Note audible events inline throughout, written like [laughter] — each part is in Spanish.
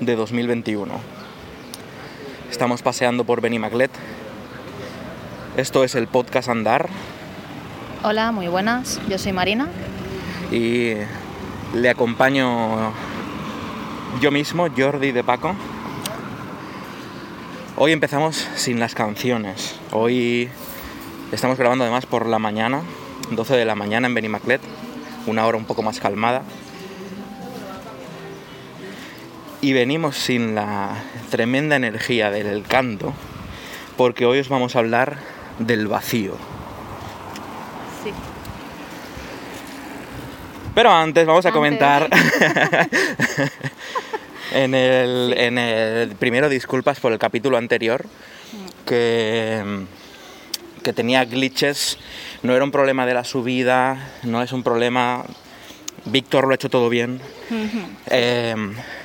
de 2021. Estamos paseando por Benimaclet. Esto es el podcast Andar Hola, muy buenas. Yo soy Marina. y le acompaño yo mismo, Jordi de Paco. Hoy empezamos sin las canciones. Hoy estamos grabando además por la mañana, 12 de la mañana en Benimaclet, una hora un poco más calmada. Y venimos sin la tremenda energía del canto, porque hoy os vamos a hablar del vacío. Sí. Pero antes vamos a Antes. comentar [laughs] [laughs] en, el, en el primero disculpas por el capítulo anterior que, que tenía glitches, no era un problema de la subida, no es un problema, Víctor lo ha hecho todo bien, Eh,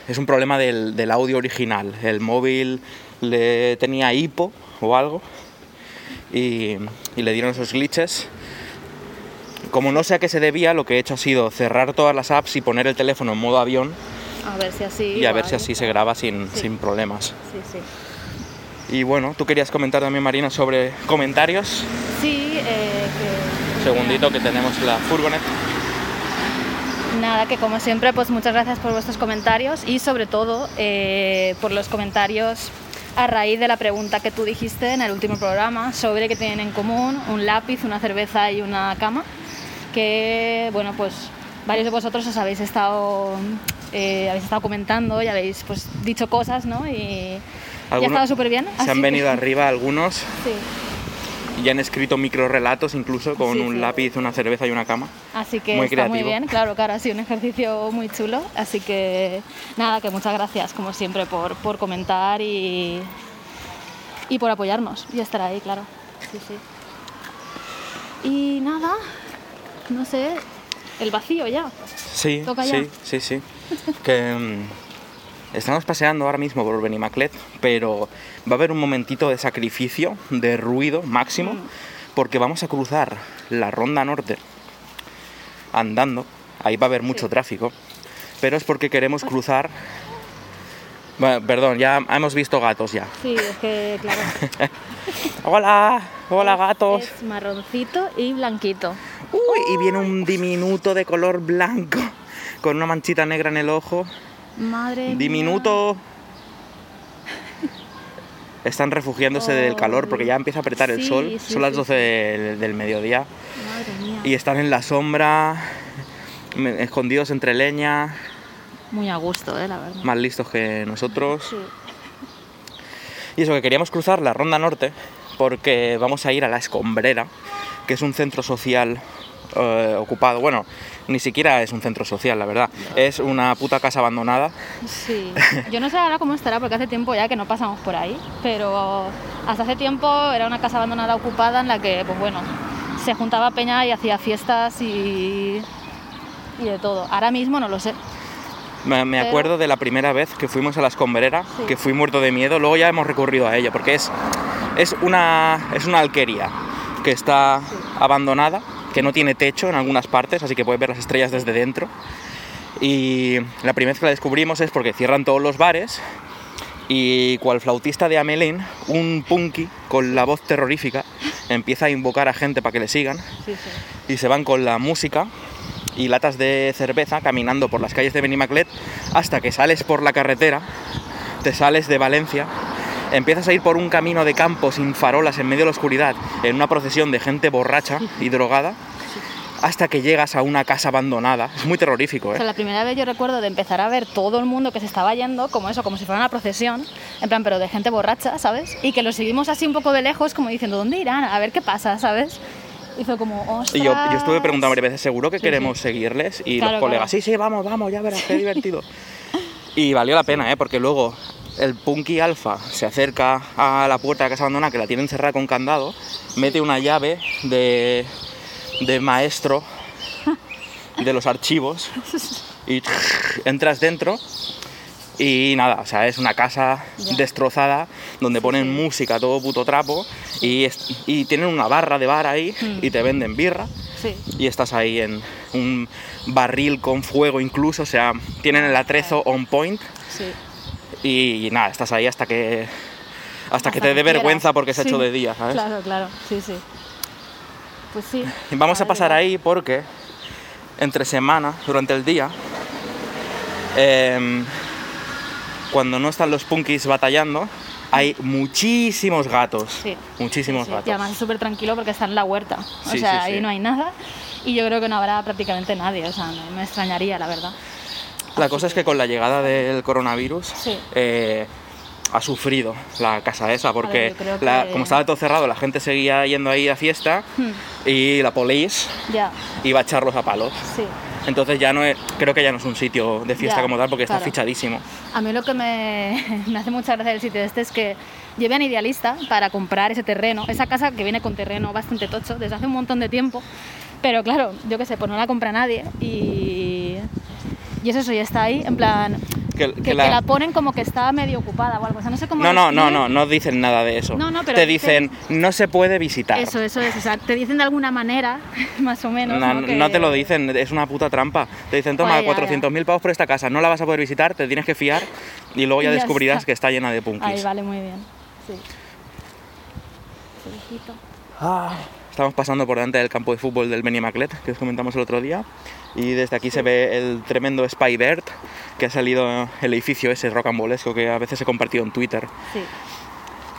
es un problema del, del audio original, el móvil le tenía hipo o algo y, y le dieron esos glitches. Como no sé a qué se debía, lo que he hecho ha sido cerrar todas las apps y poner el teléfono en modo avión A ver si así. y a ver si así se graba sin, Sí. sin problemas. Sí, sí. Y bueno, tú querías comentar también, Marina, sobre comentarios. Sí, eh, que. Segundito que tenemos la furgoneta. Nada, que como siempre, pues muchas gracias por vuestros comentarios y sobre todo eh, por los comentarios a raíz de la pregunta que tú dijiste en el último programa sobre que tienen en común un lápiz, una cerveza y una cama. Que, bueno, pues varios de vosotros os habéis estado, eh, habéis estado comentando y habéis pues, dicho cosas, ¿no? Y, y ha estado súper bien. Se han venido arriba algunos Sí. Y han escrito micro relatos incluso con Sí, un sí. lápiz, una cerveza y una cama. Así que Muy está muy bien, claro, claro, ha sido un ejercicio muy chulo. Así que nada, que muchas gracias como siempre por, por comentar y, y por apoyarnos y estar ahí, claro. Sí, sí. Y nada, no sé, el vacío ya. Sí, Toca ya. sí, sí, sí. que mm, estamos paseando ahora mismo por Benimaclet, pero va a haber un momentito de sacrificio, de ruido máximo, Mm. porque vamos a cruzar la ronda norte andando. Ahí va a haber mucho Sí. tráfico, pero es porque queremos cruzar. Bueno, perdón, ya hemos visto gatos ya. Sí, es que claro. [laughs] Hola, hola gatos. Es marroncito y blanquito. Uy, y viene un diminuto de color blanco con una manchita negra en el ojo. Madre mía. Diminuto. [laughs] Están refugiándose del calor porque ya empieza a apretar el sol. sí, Son las sí, 12 del, del mediodía Madre mía. y están en la sombra, escondidos entre leña, Muy a gusto, eh, la verdad. más listos que nosotros. Y eso que queríamos cruzar la Ronda Norte porque vamos a ir a la Escombrera, que es un centro social eh, ocupado. Bueno, ni siquiera es un centro social, la verdad. Es una puta casa abandonada. Sí, [laughs] yo no sé ahora cómo estará porque hace tiempo ya que no pasamos por ahí, pero hasta hace tiempo era una casa abandonada ocupada en la que, pues bueno, se juntaba peña y hacía fiestas y, y de todo. Ahora mismo no lo sé. Me, acuerdo de la primera vez que fuimos a la Escombrera, Sí. que fui muerto de miedo. Luego ya hemos recurrido a ella porque es, es, una, es una alquería que está abandonada, que no tiene techo en algunas partes, así que puedes ver las estrellas desde dentro. Y la primera vez que la descubrimos es porque cierran todos los bares y cual flautista de Amelín, un punky con la voz terrorífica empieza a invocar a gente para que le sigan Sí, sí. y se van con la música y latas de cerveza caminando por las calles de Benimaclet hasta que sales por la carretera, te sales de Valencia, empiezas a ir por un camino de campo sin farolas en medio de la oscuridad, en una procesión de gente borracha y drogada, hasta que llegas a una casa abandonada. Es muy terrorífico, O ¿eh? sea, la primera vez yo recuerdo de empezar a ver todo el mundo que se estaba yendo, como eso, como si fuera una procesión, en plan, pero de gente borracha, ¿sabes? Y que lo seguimos así un poco de lejos, como diciendo, ¿dónde irán? A ver qué pasa, ¿sabes? Y fue como, ostras. Y yo, yo estuve preguntando varias veces, ¿seguro que Sí, queremos sí. seguirles? Y Claro, los colegas, claro. sí, sí, vamos, vamos, ya verás, qué divertido. [laughs] y valió la pena, ¿eh? Porque luego el Punky Alpha se acerca a la puerta de la casa abandonada, que la tienen cerrada con candado, mete una llave de, de maestro de los archivos y entras dentro y nada, o sea, es una casa destrozada donde ponen sí. música todo puto trapo y, y tienen una barra de bar ahí Mm. y te venden birra Sí, y estás ahí en un barril con fuego incluso, o sea, tienen el atrezo on point sí. Y, nada, estás ahí hasta que hasta, Hasta que te dé vergüenza porque se ha hecho de día, ¿sabes? Claro, claro, sí, sí. Pues sí. Vamos a pasar ahí porque entre semana, durante el día, em, cuando no están los punkis batallando, hay muchísimos gatos. Sí. Muchísimos Sí, gatos. Y además es súper tranquilo porque está en la huerta. O sea, ahí no hay nada. Y yo creo que no habrá prácticamente nadie. O sea, me extrañaría, la verdad. La cosa es que con la llegada del coronavirus Sí. eh, ha sufrido la casa esa porque la- como estaba todo cerrado la gente seguía yendo ahí a fiesta y la police iba a echarlos a palos. sí. Entonces ya no es, creo que ya no es un sitio de fiesta Ya, como tal porque está fichadísimo. A mí lo que me, [laughs] me hace mucha gracia del sitio este es que llevan idealista para comprar ese terreno, esa casa que viene con terreno bastante tocho desde hace un montón de tiempo. Pero claro, yo qué sé, pues no la compra nadie y, y es eso, ya está ahí, en plan, Que- que, que que la- ponen como que está medio ocupada o algo, o sea, no sé cómo No, no, no, no, no dicen nada de eso. No, no, pero Te dicen- no se puede visitar. Eso, eso es, o sea, te dicen de alguna manera, [laughs] más o menos. No, ¿no? Que- no te lo dicen, es una puta trampa. Te dicen, toma, Pues ya, 400.000 pavos por esta casa, no la vas a poder visitar, te tienes que fiar y luego ya, Y ya descubrirás está. que está llena de punkis. Ahí vale, muy bien. Sí. Estamos pasando por delante del campo de fútbol del Benimaclet, que os comentamos el otro día, y desde aquí se ve el tremendo Spy Bird, que ha salido el edificio ese rocambolesco que a veces he compartido en Twitter, Sí,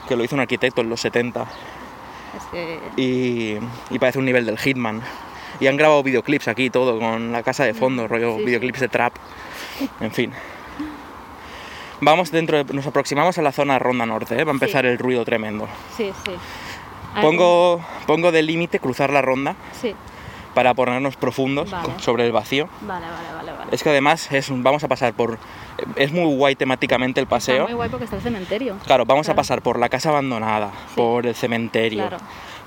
que lo hizo un arquitecto en los 70, es que... y, y parece un nivel del Hitman. Y han grabado videoclips aquí todo, con la casa de fondo, rollo sí, sí. videoclips de trap, en fin. Vamos dentro, de- nos aproximamos a la zona Ronda Norte, ¿eh? va a empezar Sí. el ruido tremendo. Sí, sí. Pongo, pongo de límite cruzar la ronda Sí, para ponernos profundos Vale. sobre el vacío. vale, vale, vale. vale. Es que además es vamos a pasar por... Es muy guay temáticamente el Está paseo. muy guay porque está el cementerio. Claro, vamos a Claro. pasar por la casa abandonada, Sí. por el cementerio, Claro.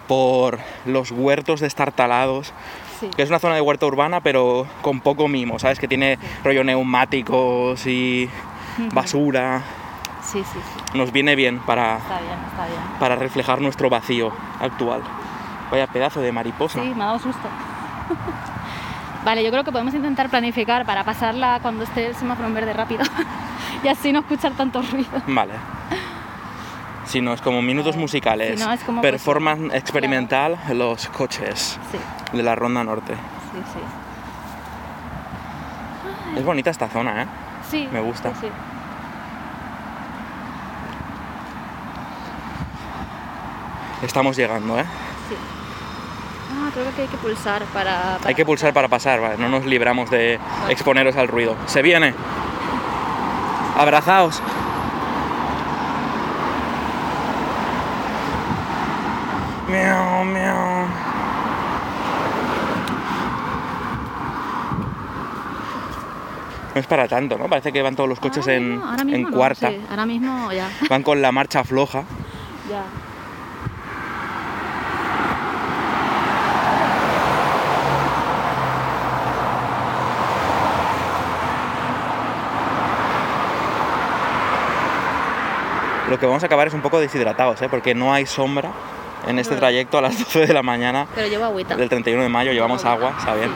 por los huertos destartalados, Sí. que es una zona de huerta urbana pero con poco mimo, ¿sabes? Que tiene rollo neumáticos y basura. Sí, sí, sí. Nos viene bien para, Está bien, está bien. para reflejar nuestro vacío actual. Vaya pedazo de mariposa. Sí, me ha dado susto. [laughs] vale, yo creo que podemos intentar planificar para pasarla cuando esté el semáforo en verde rápido. [laughs] y así no escuchar tanto ruido. Vale. Si no, es como minutos musicales. si no, es como, pues, Performance experimental, los coches Sí, de la Ronda Norte. sí, sí. Es bonita esta zona, ¿eh? Sí, Me gusta. sí. Estamos llegando, ¿eh? Sí. Ah, creo que hay que pulsar para... para Hay que pulsar para pasar, ¿vale? No nos libramos de exponeros al ruido. ¡Se viene! ¡Abrazaos! Miau, miau. No es para tanto, ¿no? Parece que van todos los coches Ahora en, mismo- ahora en mismo no, cuarta. sí, ahora mismo ya. Van con la marcha floja. ya. Lo que vamos a acabar es un poco deshidratados, ¿eh? Porque no hay sombra en este trayecto a las [laughs] 12 de la mañana Pero llevo agüita. del 31 de mayo. Llevamos Llevo agua, está bien.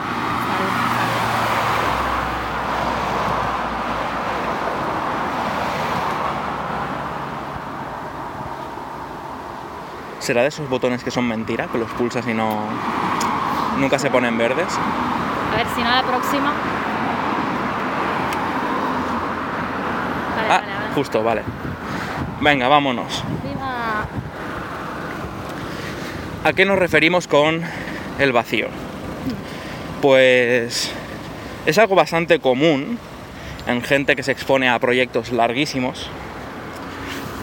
Sí, ¿Será de esos botones que son mentira? Que los pulsas y no... Nunca se ponen verdes. A ver, si no la próxima. Vale, Ah, vale, vale. justo, vale. Venga, vámonos. Viva. ¿A qué nos referimos con el vacío? pues es algo bastante común en gente que se expone a proyectos larguísimos,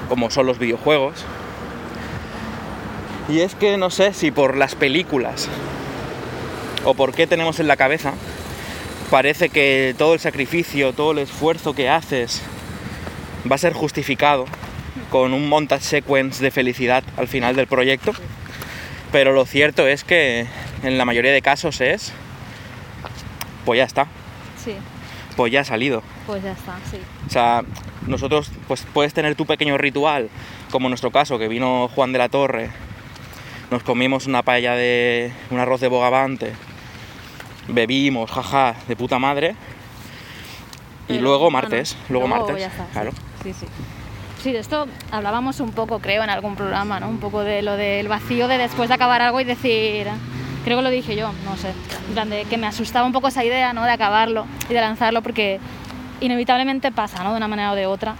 como son los videojuegos. Y es que no sé si por las películas o por qué tenemos en la cabeza, parece que todo el sacrificio, todo el esfuerzo que haces va a ser justificado con un montage sequence de felicidad al final del proyecto. Pero lo cierto es que en la mayoría de casos es, pues ya está, Sí, pues ya ha salido. pues ya está, sí. O sea, nosotros pues puedes tener tu pequeño ritual, como en nuestro caso, que vino Juan de la Torre, nos comimos una paella de un arroz de bogavante, bebimos, jaja, de puta madre. Y Pero, luego martes, luego, martes, ya está, sí. claro. Sí, sí. Sí, de esto hablábamos un poco, creo, en algún programa, ¿no? Un poco de lo del vacío de después de acabar algo y decir, creo que lo dije yo, no sé, en plan de que me asustaba un poco esa idea, ¿no? De acabarlo y de lanzarlo porque inevitablemente pasa, ¿no? De una manera o de otra.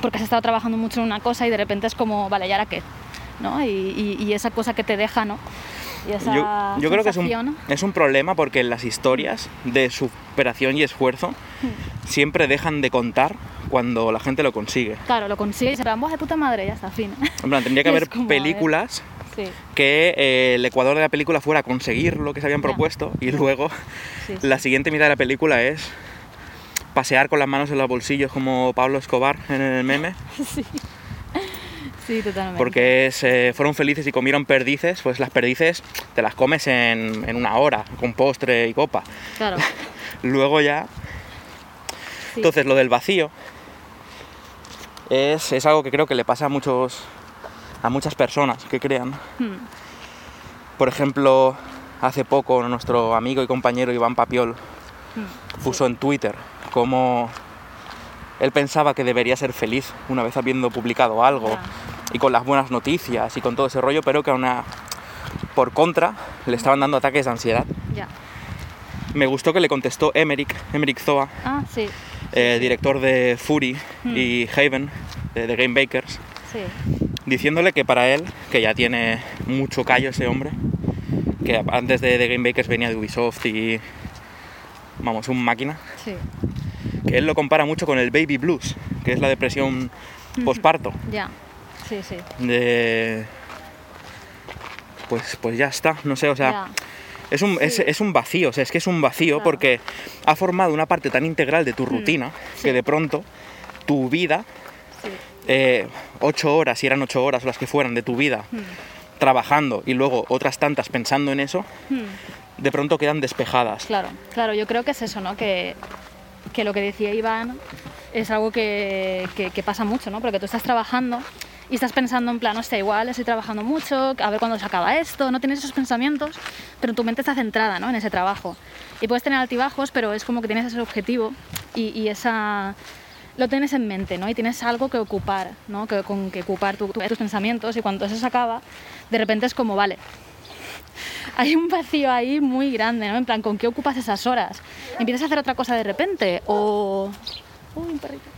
Porque has estado trabajando mucho en una cosa y de repente es como, vale, ¿y ahora qué? ¿No? Y, y- y esa cosa que te deja, ¿no? Y esa Yo, yo creo que es un, es un problema porque las historias de superación y esfuerzo Hmm. siempre dejan de contar cuando la gente lo consigue. Claro, lo consigues y se "Buah, de puta madre, ya está, fin. En plan, tendría [laughs] que haber como, películas sí, que eh, el ecuador de la película fuera conseguir lo que se habían Ya. propuesto y luego sí, la siguiente mitad de la película es pasear con las manos en los bolsillos como Pablo Escobar en el meme, [laughs] sí. Sí, totalmente. porque es, eh, fueron felices y comieron perdices, pues las perdices te las comes en, en una hora, con postre y copa. Claro. [laughs] Luego ya... sí. Entonces lo del vacío es, es algo que creo que le pasa a muchos a muchas personas que crean. Hmm, Por ejemplo, hace poco nuestro amigo y compañero Iván Papiol hmm. puso en Twitter cómo él pensaba que debería ser feliz una vez habiendo publicado algo y con las buenas noticias y con todo ese rollo, pero que a una, por contra le estaban dando ataques de ansiedad. Me gustó que le contestó Emerick, Emerick Zoa, Ah, sí. Eh, director de Fury Hmm. y Haven, de The Game Bakers, Sí. diciéndole que para él, que ya tiene mucho callo ese hombre, que antes de The Game Bakers venía de Ubisoft y, vamos, un máquina, Sí. que él lo compara mucho con el baby blues, que es la depresión posparto, Ya. Sí, sí. de... Pues, pues ya está, no sé, o sea. Es un, es, Sí. es un vacío, o sea, es que es un vacío Claro. porque ha formado una parte tan integral de tu rutina sí. que de pronto tu vida, Sí. eh, ocho horas, si eran ocho horas las que fueran de tu vida, Hmm, trabajando y luego otras tantas pensando en eso, hmm. de pronto quedan despejadas. Claro, claro, yo creo que es eso, ¿no? Que, que lo que decía Iván es algo que, que- que pasa mucho, ¿no? Porque tú estás trabajando y estás pensando en plan, hostia, igual estoy trabajando mucho, a ver cuándo se acaba esto, no tienes esos pensamientos, pero tu mente está centrada, ¿no? En ese trabajo. Y puedes tener altibajos, pero es como que tienes ese objetivo y, esa... Lo tienes en mente, ¿no? Y tienes algo que ocupar, ¿no? Que, con que ocupar tu- tu- tus pensamientos y cuando eso se acaba, de repente es como, vale, [laughs] hay un vacío ahí muy grande, ¿no? En plan, ¿con qué ocupas esas horas? ¿Empiezas a hacer otra cosa de repente? ¿O... Uy, un perrito.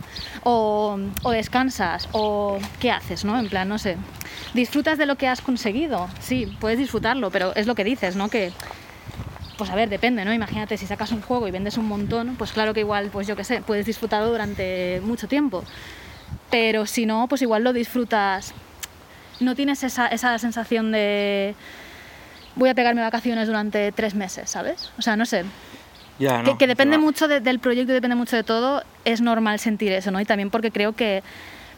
O, descansas, o qué haces, ¿no? En plan, no sé. ¿Disfrutas de lo que has conseguido? Sí, puedes disfrutarlo, pero es lo que dices, ¿no? Que, pues a ver, depende, ¿no? Imagínate, si sacas un juego y vendes un montón, pues claro que igual, pues yo qué sé, puedes disfrutarlo durante mucho tiempo. Pero si no, pues igual lo disfrutas. No tienes esa, esa sensación de voy a pegarme vacaciones durante tres meses, ¿sabes? O sea, no sé. Ya, que, no, que depende va. mucho de- del proyecto, depende mucho de todo. Es normal sentir eso, ¿no? Y también porque creo que,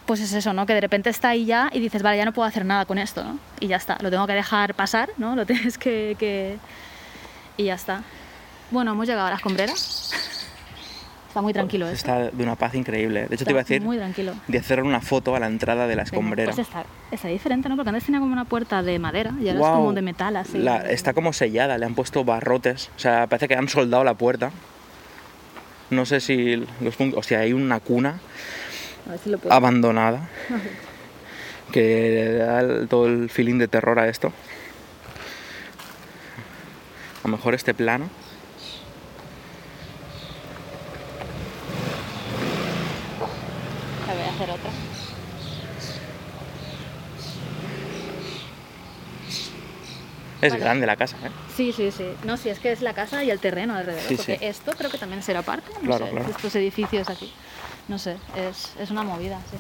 pues es eso, ¿no? Que de repente está ahí ya y dices, vale, ya no puedo hacer nada con esto, ¿no? Y ya está, lo tengo que dejar pasar, ¿no? Lo [laughs] tienes que... que... Y ya está. Bueno, hemos llegado a las combreras. Está muy tranquilo esto. Está de una paz increíble. De hecho, Está te iba a decir Muy tranquilo. de hacer una foto a la entrada de la escombrera. Pues está, está diferente, ¿no? Porque antes tenía como una puerta de madera y ahora es como de metal, así. La- está como sellada, le han puesto barrotes. O sea, parece que han soldado la puerta. No sé si los puntos. Hostia, hay una cuna A ver si lo puedo. abandonada que le da todo el feeling de terror a esto. A lo mejor este plano. A ver, hacer otra. Es grande la casa, ¿eh? Sí, sí, sí. No, sí, es que es la casa y el terreno alrededor. Sí, porque sí. esto creo que también será parte, no Claro, sé, claro. de estos edificios aquí. No sé, es, es una movida, sí.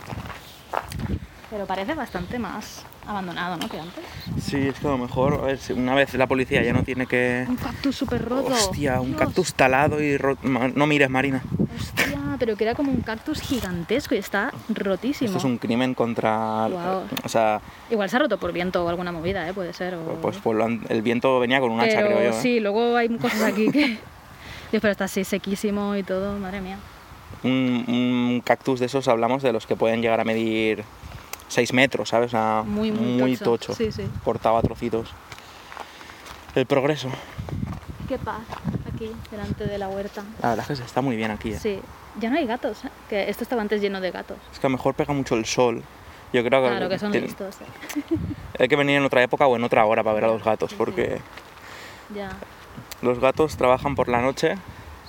Pero parece bastante más abandonado, ¿no? Que antes. Sí, es que a lo mejor, a ver, si una vez la policía ya no tiene que... Un cactus súper roto. Hostia, un Dios. cactus talado y ro- Ma- No mires, Marina. Hostia, pero que era como un cactus gigantesco y está rotísimo. Esto es un crimen contra... Guau. O sea, Igual se ha roto por viento o alguna movida, ¿eh? Puede ser. O... pues por lo an- el viento venía con un hacha, creo yo. ¿eh? sí, luego hay cosas aquí que... [laughs] Dios, pero está así sequísimo y todo, madre mía. Un, un cactus de esos hablamos de los que pueden llegar a medir 6 metros, ¿sabes? O sea, Muy, muy tocho. tocho. Sí, sí. Cortado a trocitos. El progreso. Qué paz aquí, delante de la huerta. La verdad es que se está muy bien aquí. ¿eh? Sí, ya no hay gatos, ¿eh? que esto estaba antes lleno de gatos. Es que a lo mejor pega mucho el sol. Yo creo que, Claro que son listos. ¿eh? [laughs] hay que venir en otra época o en otra hora para ver a los gatos, sí. porque Ya, los gatos trabajan por la noche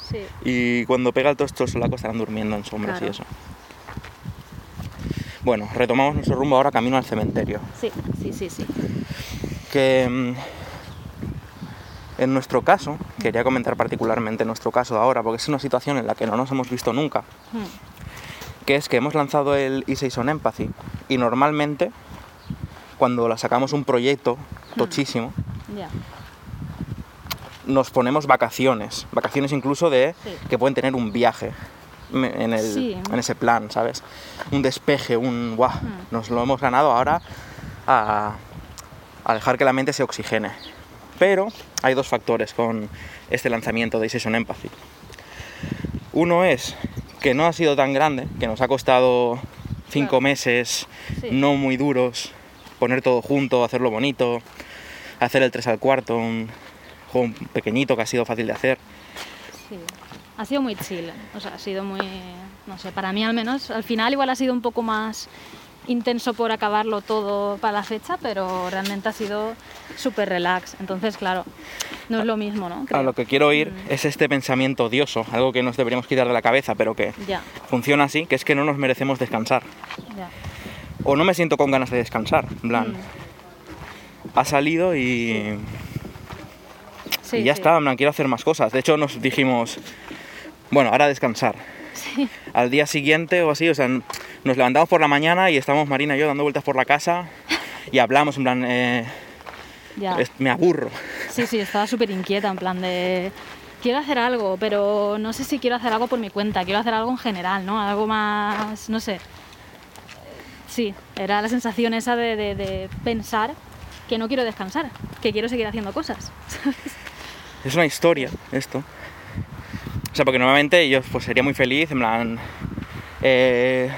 sí. y cuando pega el tosto solaco estarán durmiendo en sombras Claro. y eso. Bueno, retomamos nuestro rumbo ahora camino al cementerio. Sí, sí, sí, sí. Que mm, en nuestro caso, quería comentar particularmente nuestro caso ahora, porque es una situación en la que no nos hemos visto nunca, Hmm, que es que hemos lanzado el E6 on Empathy y normalmente cuando la sacamos un proyecto tochísimo, Ya, nos ponemos vacaciones, vacaciones incluso de Sí. que pueden tener un viaje en, el, Sí. en ese plan, ¿sabes? Un despeje, un guau, Hmm. nos lo hemos ganado ahora a, a dejar que la mente se oxigene. Pero hay dos factores con este lanzamiento de Session Empathy. Uno es que no ha sido tan grande, que nos ha costado cinco Claro. meses Sí. no muy duros, poner todo junto, hacerlo bonito, hacer el 3 al cuarto, un juego pequeñito que ha sido fácil de hacer. sí. Ha sido muy chill, o sea, ha sido muy, no sé, para mí al menos, al final igual ha sido un poco más intenso por acabarlo todo para la fecha, pero realmente ha sido súper relax. Entonces, claro, no es lo mismo, ¿no? A lo que quiero ir es este pensamiento odioso, algo que nos deberíamos quitar de la cabeza, pero que Ya, funciona así, que es que no nos merecemos descansar. ya. O no me siento con ganas de descansar, en plan, Mm. ha salido y, Sí, y ya sí. está, en plan, quiero hacer más cosas. De hecho, nos dijimos, bueno, ahora descansar. Sí, Al día siguiente o así, o sea, nos levantamos por la mañana y estamos Marina y yo dando vueltas por la casa y hablamos, en plan, eh, ya. me aburro. Sí, sí, estaba súper inquieta, en plan de... Quiero hacer algo, pero no sé si quiero hacer algo por mi cuenta, quiero hacer algo en general, ¿no? Algo más, no sé. Sí, era la sensación esa de, de- de pensar que no quiero descansar, que quiero seguir haciendo cosas. [laughs] Es una historia esto. O sea, porque normalmente yo pues, sería muy feliz, en plan, eh,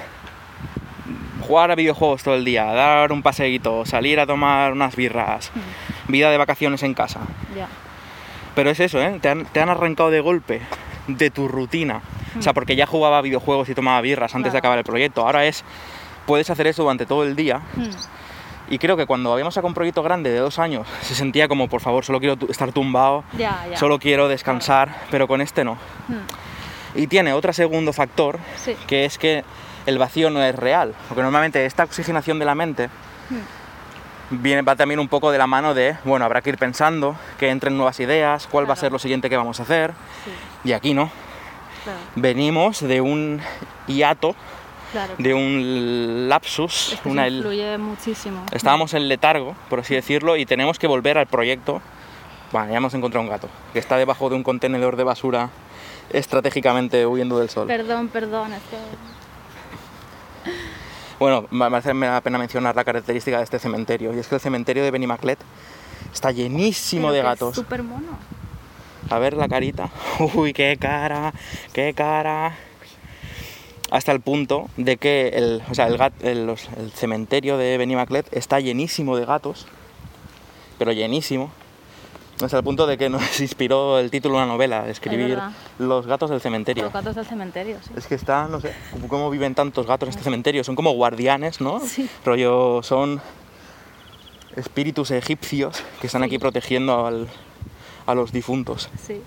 jugar a videojuegos todo el día, dar un paseíto, salir a tomar unas birras, vida de vacaciones en casa. ya, Pero es eso, ¿eh? Te han, te han arrancado de golpe de tu rutina. O sea, porque ya jugaba videojuegos y tomaba birras antes de acabar el proyecto. Ahora es, puedes hacer eso durante todo el día. Mm, Y creo que cuando habíamos sacado un proyecto grande de dos años, se sentía como, por favor, solo quiero estar tumbado, solo quiero descansar, pero con este no. Mm, Y tiene otro segundo factor, Sí. que es que el vacío no es real. Porque normalmente esta oxigenación de la mente mm, viene, va también un poco de la mano de, bueno, habrá que ir pensando, que entren nuevas ideas, cuál va a ser lo siguiente que vamos a hacer. sí, Y aquí no. claro, Venimos de un hiato, claro. de un lapsus, Es que una, influye muchísimo. estábamos en letargo, por así decirlo, y tenemos que volver al proyecto. Bueno, ya hemos encontrado un gato, que está debajo de un contenedor de basura estratégicamente huyendo del sol. Perdón, perdón, es que... Bueno, me la pena mencionar la característica de este cementerio, y es que el cementerio de Benimaclet está llenísimo pero de que es gatos. súper mono. A ver la carita. [laughs] Uy, qué cara, qué cara. Hasta el punto de que el, o sea, el, gat- el- los- el cementerio de Benimaclet está llenísimo de gatos, pero llenísimo. Hasta el punto de que nos [laughs] inspiró el título de una novela, de escribir. Los gatos del cementerio. Los gatos del cementerio, sí. Es que está, no sé, cómo- cómo viven tantos gatos en este cementerio. Son como guardianes, ¿no? Sí. Rollo, son espíritus egipcios que están Sí. aquí protegiendo al- a los difuntos. Sí.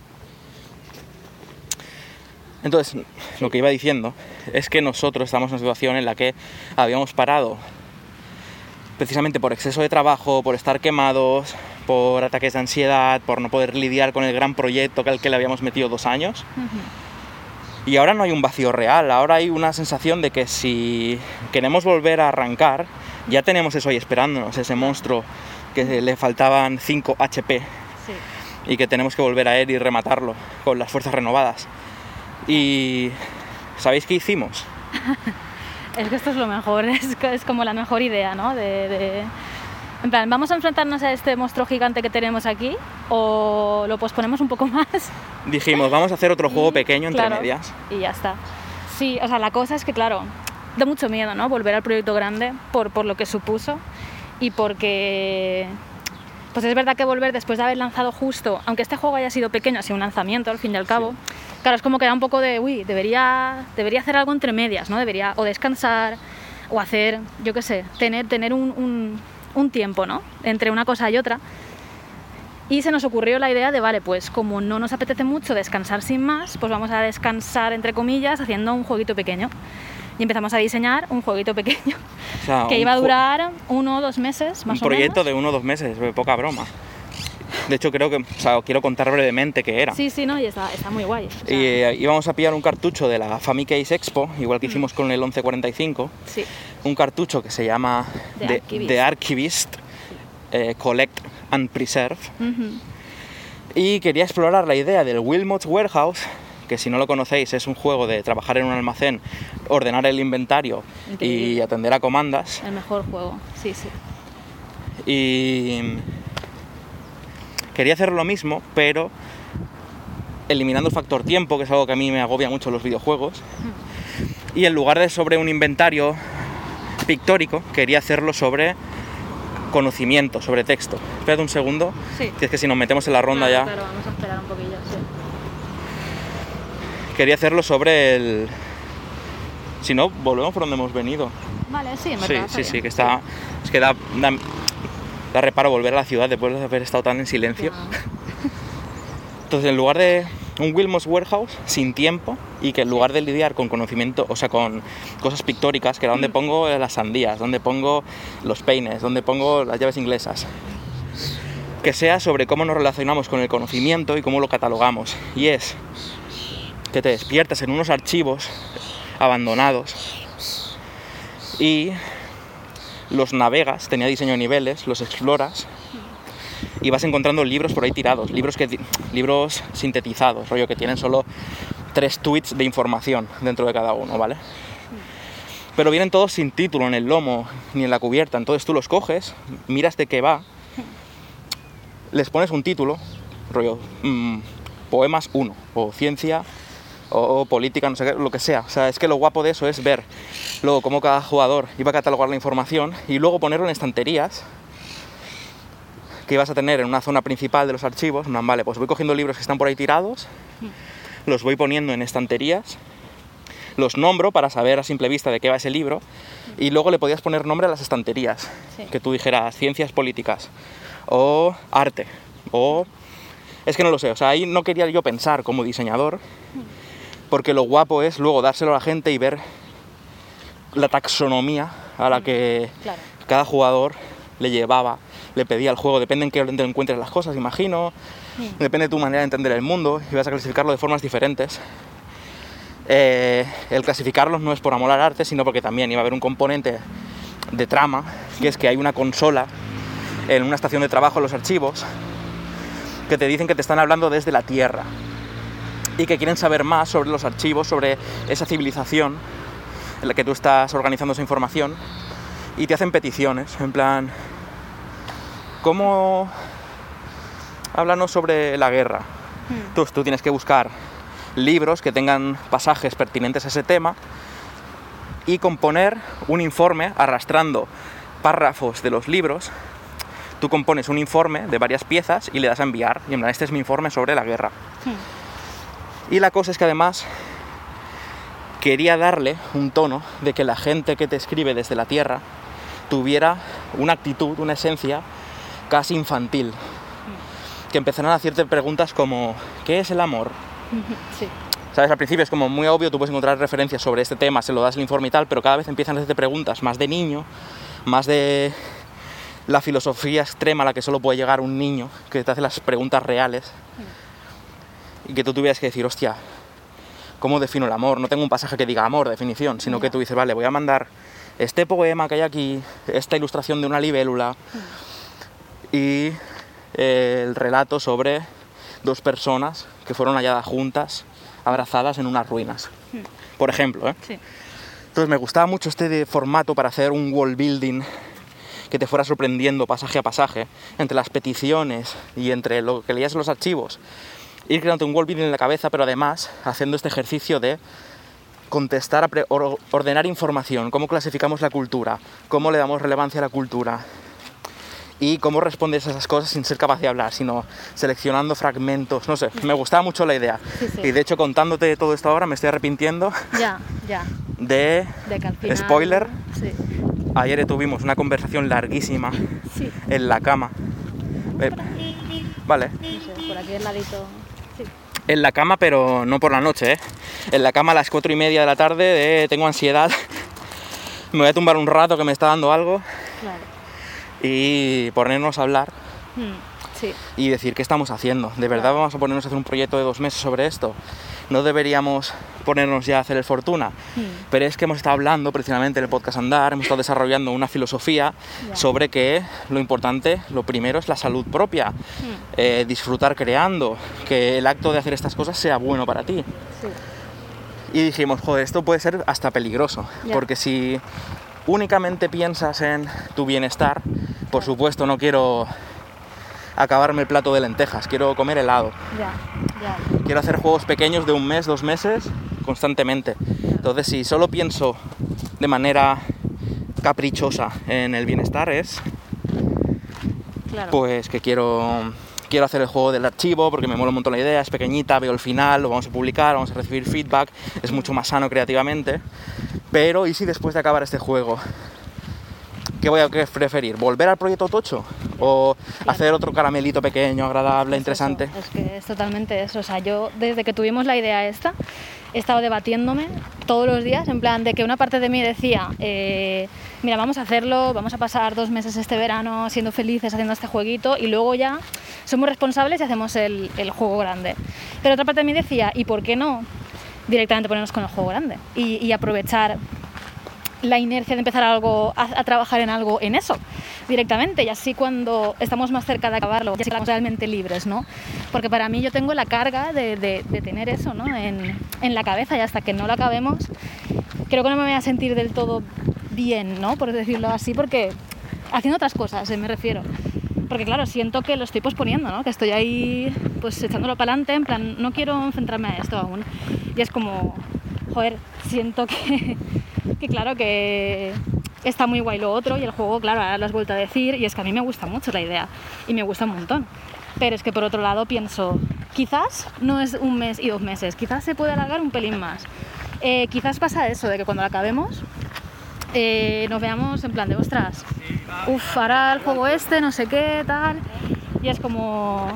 Entonces, lo que iba diciendo es que nosotros estamos en una situación en la que habíamos parado precisamente por exceso de trabajo, por estar quemados, por ataques de ansiedad, por no poder lidiar con el gran proyecto al que le habíamos metido dos años. Y ahora no hay un vacío real, ahora hay una sensación de que si queremos volver a arrancar, ya tenemos eso ahí esperándonos, ese monstruo que le faltaban 5 HP Sí. y que tenemos que volver a él y rematarlo con las fuerzas renovadas. Y ¿sabéis qué hicimos? [laughs] Es que esto es lo mejor, [laughs] es, es como la mejor idea, ¿no? De, de- En plan, ¿vamos a enfrentarnos a este monstruo gigante que tenemos aquí? ¿O lo posponemos un poco más? [laughs] Dijimos, vamos a hacer otro juego pequeño entre Claro, medias. Y ya está. Sí, o sea, la cosa es que, claro, da mucho miedo, ¿no? Volver al proyecto grande por, por lo que supuso y porque. Pues es verdad que volver después de haber lanzado justo, aunque este juego haya sido pequeño, ha sido un lanzamiento al fin y al cabo, claro, es como que da un poco de, uy, debería, debería hacer algo entre medias, ¿no? Debería o descansar o hacer, yo qué sé, tener, tener un, un- un tiempo, ¿no? Entre una cosa y otra. Y se nos ocurrió la idea de, vale, pues como no nos apetece mucho descansar sin más, pues vamos a descansar, entre comillas, haciendo un jueguito pequeño. Y empezamos a diseñar un jueguito pequeño O sea, que un iba a durar uno o dos meses, más un o proyecto menos. de uno o dos meses, de poca broma. De hecho, creo que, o sea, quiero contar brevemente qué era. Sí, sí, no, y está, está muy guay. o sea, Y eh, íbamos a pillar un cartucho de la Famicase Expo, igual que hicimos con el 1145, sí, un cartucho que se llama The The, Archivist. The Archivist, eh, Collect and Preserve. ujú, Y quería explorar la idea del Wilmot's Warehouse, que si no lo conocéis es un juego de trabajar en un almacén, ordenar el inventario y Increíble. atender a comandas. el mejor juego, sí, sí. Y quería hacer lo mismo, pero eliminando el factor tiempo, que es algo que a mí me agobia mucho en los videojuegos. Y en lugar de sobre un inventario pictórico, quería hacerlo sobre conocimiento, sobre texto. Espérate un segundo, Sí. que es que si nos metemos en la ronda claro, ya... Claro, vamos a esperar un poquillo, sí. Quería hacerlo sobre el... Si no, volvemos por donde hemos venido. Vale, sí, en Sí, verdad. sí, sí, bien. que está... Es que da, da, da reparo volver a la ciudad después de haber estado tan en silencio. [laughs] Entonces, en lugar de un Wilmos Warehouse sin tiempo y que en lugar de lidiar con conocimiento, o sea, con cosas pictóricas, que era donde pongo las sandías, donde pongo los peines, donde pongo las llaves inglesas, que sea sobre cómo nos relacionamos con el conocimiento y cómo lo catalogamos. Y es que te despiertas en unos archivos abandonados y los navegas, tenía diseño de niveles, los exploras y vas encontrando libros por ahí tirados, libros, que, libros sintetizados, rollo que tienen solo tres tweets de información dentro de cada uno, ¿vale? Pero vienen todos sin título en el lomo ni en la cubierta, entonces tú los coges, miras de qué va, les pones un título, rollo mm, Poemas 1, o Ciencia, o, o Política, no sé qué, lo que sea. O sea, es que lo guapo de eso es ver luego cómo cada jugador iba a catalogar la información y luego ponerlo en estanterías que ibas a tener en una zona principal de los archivos. plan, Vale, pues voy cogiendo libros que están por ahí tirados, los voy poniendo en estanterías, los nombro para saber a simple vista de qué va ese libro y luego le podías poner nombre a las estanterías, Sí. que tú dijeras ciencias políticas o arte o... Es que no lo sé, o sea, ahí no quería yo pensar como diseñador, porque lo guapo es luego dárselo a la gente y ver la taxonomía a la que Claro. cada jugador le llevaba, le pedía al juego, depende en qué orden te encuentres las cosas, imagino, depende de tu manera de entender el mundo y vas a clasificarlo de formas diferentes. Eh, el clasificarlos no es por amor al arte, sino porque también iba a haber un componente de trama, que es que hay una consola en una estación de trabajo en los archivos que te dicen que te están hablando desde la Tierra y que quieren saber más sobre los archivos, sobre esa civilización en la que tú estás organizando esa información y te hacen peticiones, en plan, ¿cómo háblanos sobre la guerra? Tú, tú tienes que buscar libros que tengan pasajes pertinentes a ese tema y componer un informe arrastrando párrafos de los libros. Tú compones un informe de varias piezas y le das a enviar. Y en plan, este es mi informe sobre la guerra. Y la cosa es que además quería darle un tono de que la gente que te escribe desde la Tierra tuviera una actitud, una esencia casi infantil. Que empezaran a hacerte preguntas como ¿qué es el amor? [laughs] Sí. ¿Sabes? Al principio es como muy obvio, tú puedes encontrar referencias sobre este tema, se lo das el informe y tal, pero cada vez empiezan a hacerte preguntas más de niño, más de la filosofía extrema a la que solo puede llegar un niño, que te hace las preguntas reales, y que tú tuvieras que decir, hostia, ¿cómo defino el amor? No tengo un pasaje que diga amor, definición, sino que tú dices, vale, voy a mandar este poema que hay aquí, esta ilustración de una libélula y eh, el relato sobre dos personas que fueron halladas juntas, abrazadas en unas ruinas. Por ejemplo, ¿eh? Sí. Entonces me gustaba mucho este de formato para hacer un wall building que te fuera sorprendiendo pasaje a pasaje, entre las peticiones y entre lo que leías en los archivos. Ir creando un building en la cabeza, pero además haciendo este ejercicio de contestar, a pre- or- ordenar información, cómo clasificamos la cultura, cómo le damos relevancia a la cultura y cómo respondes a esas cosas sin ser capaz de hablar, sino seleccionando fragmentos, no sé, me gustaba mucho la idea. Sí, sí. Y de hecho contándote todo esto ahora me estoy arrepintiendo Ya, ya. [laughs] de De final- Spoiler. Sí. Ayer tuvimos una conversación larguísima en la cama. Vale, No sé, por aquí al ladito. En la cama, pero no por la noche, ¿eh? En la cama a las cuatro y media de la tarde, de, tengo ansiedad. [laughs] Me voy a tumbar un rato que me está dando algo Claro. y ponernos a hablar Mm, Sí. y decir qué estamos haciendo. ¿De verdad vamos a ponernos a hacer un proyecto de dos meses sobre esto? ¿No deberíamos ponernos ya a hacer el fortuna? Mm. Pero es que hemos estado hablando precisamente en el podcast Andar, hemos estado desarrollando una filosofía sobre que lo importante, lo primero es la salud propia, Mm. eh, disfrutar creando, que el acto de hacer estas cosas sea bueno para ti. Sí. Y dijimos, joder, esto puede ser hasta peligroso, porque si únicamente piensas en tu bienestar, por supuesto no quiero acabarme el plato de lentejas, quiero comer helado, Ya, ya. quiero hacer juegos pequeños de un mes, dos meses, constantemente. Entonces, si solo pienso de manera caprichosa en el bienestar, es Claro. pues que quiero quiero hacer el juego del archivo porque me mola un montón la idea, es pequeñita, veo el final, lo vamos a publicar, vamos a recibir feedback, es mucho más sano creativamente. Pero ¿y si después de acabar este juego qué voy a preferir? ¿Volver al proyecto Tocho o hacer otro caramelito pequeño, agradable, Es interesante? eso, es que es totalmente eso. O sea, yo desde que tuvimos la idea esta, he estado debatiéndome todos los días, en plan de que una parte de mí decía, eh, mira, vamos a hacerlo, vamos a pasar dos meses este verano siendo felices haciendo este jueguito y luego ya somos responsables y hacemos el, el juego grande. Pero otra parte de mí decía, ¿y por qué no directamente ponernos con el juego grande? Y, y aprovechar la inercia de empezar algo, a, trabajar en algo en eso directamente y así cuando estamos más cerca de acabarlo ya estamos realmente libres, ¿no? Porque para mí yo tengo la carga de tener eso, ¿no? En, en la cabeza y hasta que no lo acabemos creo que no me voy a sentir del todo bien, ¿no? Por decirlo así, porque haciendo otras cosas, eh, me refiero. Porque claro, siento que lo estoy posponiendo, ¿no? Que estoy ahí pues echándolo para adelante, en plan, no quiero enfrentarme a esto aún. Y es como, joder, siento que, que claro que está muy guay lo otro y el juego, claro, ahora lo has vuelto a decir y es que a mí me gusta mucho la idea y me gusta un montón. Pero es que por otro lado pienso, quizás no es un mes y dos meses, quizás se puede alargar un pelín más. Eh, quizás pasa eso, de que cuando lo acabemos eh, nos veamos en plan de, ostras, uff, ahora el juego este, no sé qué, tal. Y es como,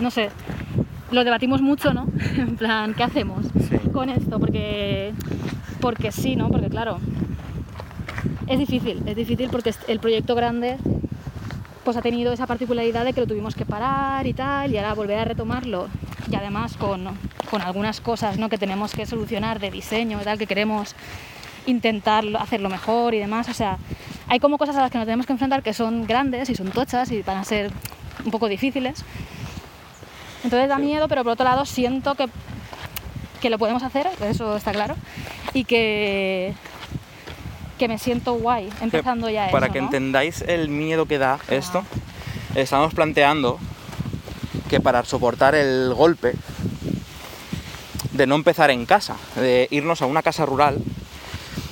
no sé, lo debatimos mucho, ¿no? [laughs] en plan, ¿qué hacemos Sí. con esto? Porque, porque sí, ¿no? Porque claro, es difícil, es difícil porque el proyecto grande pues ha tenido esa particularidad de que lo tuvimos que parar y tal, y ahora volver a retomarlo, y además con, con algunas cosas ¿no? que tenemos que solucionar de diseño y tal, que queremos intentar hacerlo mejor y demás, o sea, hay como cosas a las que nos tenemos que enfrentar que son grandes y son tochas y van a ser un poco difíciles. Entonces da miedo, pero por otro lado siento que, que lo podemos hacer, eso está claro, y que, que me siento guay empezando ya Para eso, que ¿no? entendáis el miedo que da esto, estamos planteando que para soportar el golpe de no empezar en casa, de irnos a una casa rural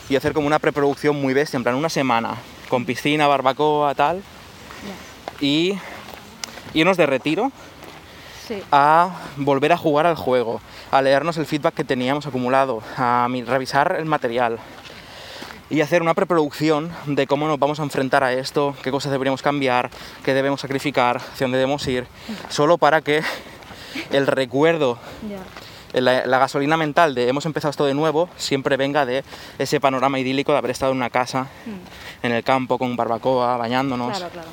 y hacer como una preproducción muy bestia, en plan una semana, con piscina, barbacoa, tal, y irnos de retiro Sí, a volver a jugar al juego, a leernos el feedback que teníamos acumulado, a revisar el material y hacer una preproducción de cómo nos vamos a enfrentar a esto, qué cosas deberíamos cambiar, qué debemos sacrificar, hacia dónde debemos ir, solo para que el recuerdo la, la gasolina mental de hemos empezado esto de nuevo siempre venga de ese panorama idílico de haber estado en una casa, en el campo, con barbacoa, bañándonos. Claro, claro.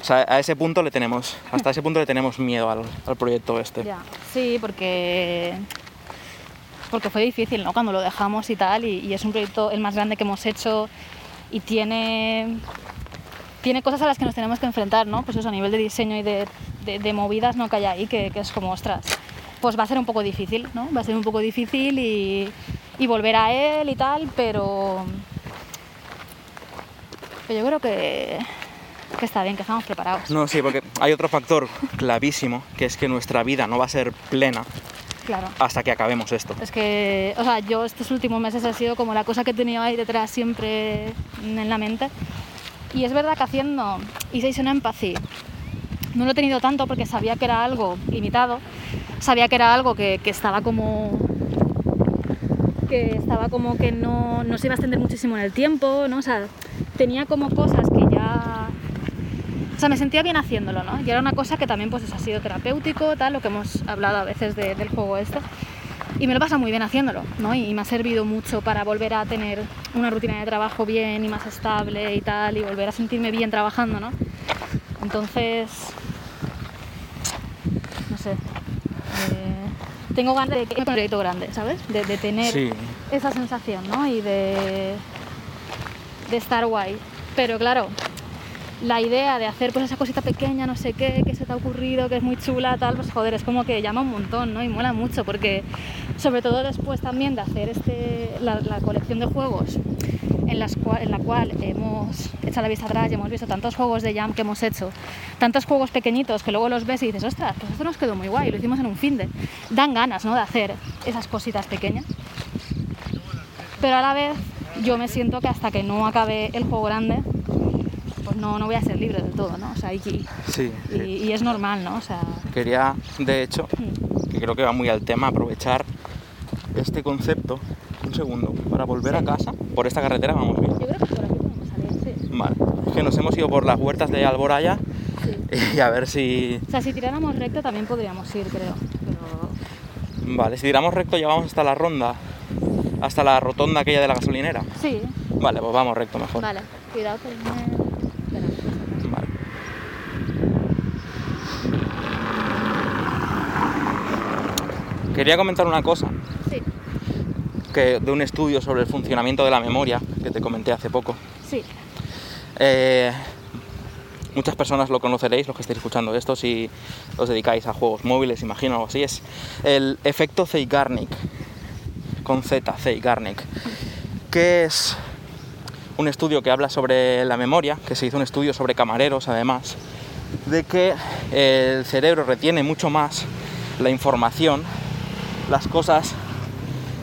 O sea, a ese punto le tenemos, hasta ese punto le tenemos miedo al, proyecto este. Sí, porque porque fue difícil, ¿no? Cuando lo dejamos y tal, y, es un proyecto el más grande que hemos hecho y tiene tiene cosas a las que nos tenemos que enfrentar, ¿no? Pues eso, a nivel de diseño y de, de- movidas, ¿no? Que hay ahí, que, es como, ostras, pues va a ser un poco difícil, ¿no? Va a ser un poco difícil y, volver a él y tal. Pero yo creo que, que está bien, que estamos preparados. No, sí, porque hay otro factor clavísimo, que es que nuestra vida no va a ser plena Claro. hasta que acabemos esto. Es que, o sea, yo estos últimos meses ha sido como la cosa que he tenido ahí detrás siempre en la mente. Y es verdad que haciendo Easy Empathy no lo he tenido tanto porque sabía que era algo limitado, sabía que era algo que, que estaba como que estaba como que no, no se iba a extender muchísimo en el tiempo, ¿no? O sea, tenía como cosas que ya... O sea, me sentía bien haciéndolo, ¿no? Y era una cosa que también pues eso ha sido terapéutico, tal, lo que hemos hablado a veces de- del juego este. Y me lo pasa muy bien haciéndolo, ¿no? Y me ha servido mucho para volver a tener una rutina de trabajo bien y más estable y tal, y volver a sentirme bien trabajando, ¿no? Entonces, no sé, eh, tengo ganas de que un proyecto grande, ¿sabes? De, de tener Sí. esa sensación, ¿no? Y de, de estar guay. Pero claro, la idea de hacer pues esa cosita pequeña, no sé qué, que se te ha ocurrido, que es muy chula, tal, pues joder, es como que llama un montón, ¿no? Y mola mucho, porque sobre todo después también de hacer este, la, colección de juegos en, las cua- en la cual hemos echado la vista atrás y hemos visto tantos juegos de Jam que hemos hecho, tantos juegos pequeñitos que luego los ves y dices, ostras, pues esto nos quedó muy guay, lo hicimos en un fin de. Dan ganas, ¿no? De hacer esas cositas pequeñas. Pero a la vez yo me siento que hasta que no acabe el juego grande, no, no voy a ser libre del todo, ¿no? O sea, y, Sí, y- sí. y es normal, ¿no? O sea, Quería, de hecho, mm, que creo que va muy al tema, aprovechar este concepto, un segundo, para volver Sí. a casa. Por esta carretera vamos bien. yo creo que por aquí podemos salir, sí. Vale. Es que nos hemos ido por las huertas de Alboraya sí. [laughs] y a ver si... O sea, si tiráramos recto también podríamos ir, creo. Pero Vale, si tiramos recto ya vamos hasta la ronda, hasta la rotonda aquella de la gasolinera. sí, Vale, pues vamos recto mejor. vale. Cuidado que me... Espera. Vale. Quería comentar una cosa, Sí, que de un estudio sobre el funcionamiento de la memoria que te comenté hace poco. sí, Eh, muchas personas lo conoceréis, los que estéis escuchando esto, si os dedicáis a juegos móviles, imagino, o así, es. El efecto Zeigarnik, con Z, Zeigarnik, que es un estudio que habla sobre la memoria, que se hizo un estudio sobre camareros además, de que el cerebro retiene mucho más la información, las cosas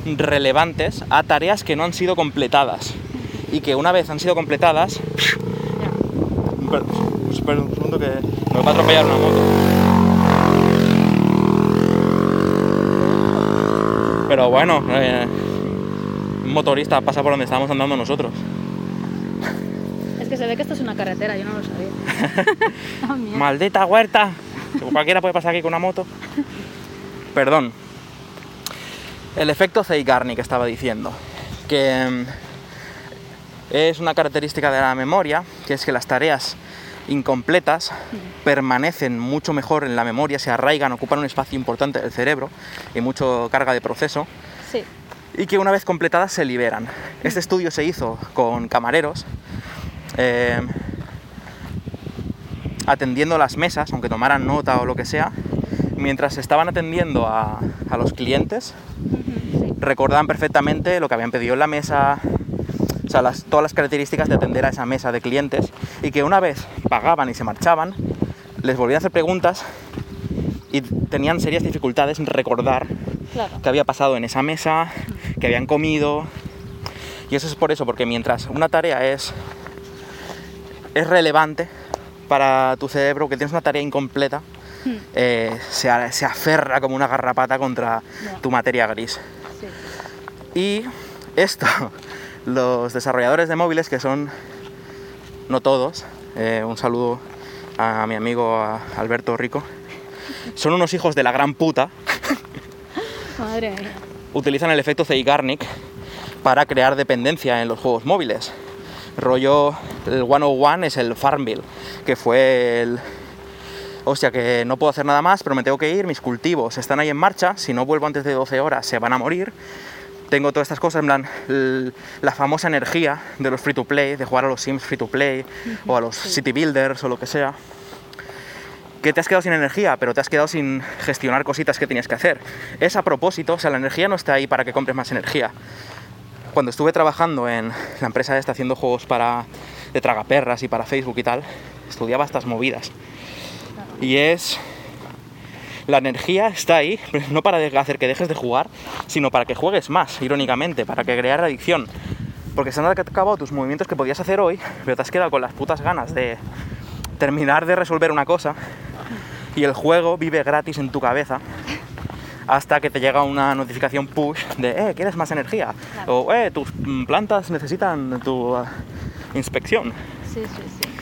relevantes a tareas que no han sido completadas y que una vez han sido completadas ya. Espera, espera un segundo que me va a atropellar una moto. Pero bueno, eh, un motorista pasa por donde estábamos andando nosotros. Es que se ve que esto es una carretera, yo no lo sabía. [laughs] Ah. Maldita huerta. Cualquiera puede pasar aquí con una moto. Perdón. El efecto Zeigarnik que estaba diciendo. Que mm, es una característica de la memoria, que es que las tareas incompletas permanecen mucho mejor en la memoria, se arraigan, ocupan un espacio importante del cerebro y mucho carga de proceso, Sí, y que una vez completadas se liberan. Este estudio se hizo con camareros, eh, atendiendo las mesas, aunque tomaran nota o lo que sea, mientras estaban atendiendo a, a los clientes. Recordaban perfectamente lo que habían pedido en la mesa, o sea, las- todas las características de atender a esa mesa de clientes, y que una vez pagaban y se marchaban, les volvían a hacer preguntas y tenían serias dificultades en recordar Claro. qué había pasado en esa mesa, qué habían comido. Y eso es por eso, porque mientras una tarea es, es relevante para tu cerebro, que tienes una tarea incompleta, Hmm, eh, se, se aferra como una garrapata contra tu materia gris. Y esto, [laughs] los desarrolladores de móviles, que son no todos, eh, un saludo a mi amigo a Alberto Rico, son unos hijos de la gran puta, [laughs] Madre mía. utilizan el efecto Zeigarnik para crear dependencia en los juegos móviles. Rollo, el 101 es el Farmville, que fue el... Hostia, que no puedo hacer nada más, pero me tengo que ir, mis cultivos están ahí en marcha, si no vuelvo antes de 12 horas se van a morir. Tengo todas estas cosas, en plan, la famosa energía de los free to play, de jugar a los Sims free to play, o a los City Builders o lo que sea que te has quedado sin energía, pero te has quedado sin gestionar cositas que tenías que hacer. Es a propósito, o sea, la energía no está ahí para que compres más energía. Cuando estuve trabajando en la empresa esta haciendo juegos para de tragaperras y para Facebook y tal, estudiaba estas movidas. Y es la energía está ahí, no para hacer que dejes de jugar, sino para que juegues más, irónicamente, para que crear adicción. Porque se han acabado tus movimientos que podías hacer hoy, pero te has quedado con las putas ganas de terminar de resolver una cosa y el juego vive gratis en tu cabeza hasta que te llega una notificación push de, eh, ¿quieres más energía? Claro. O, eh, tus plantas necesitan tu ah, inspección. Sí, sí, sí.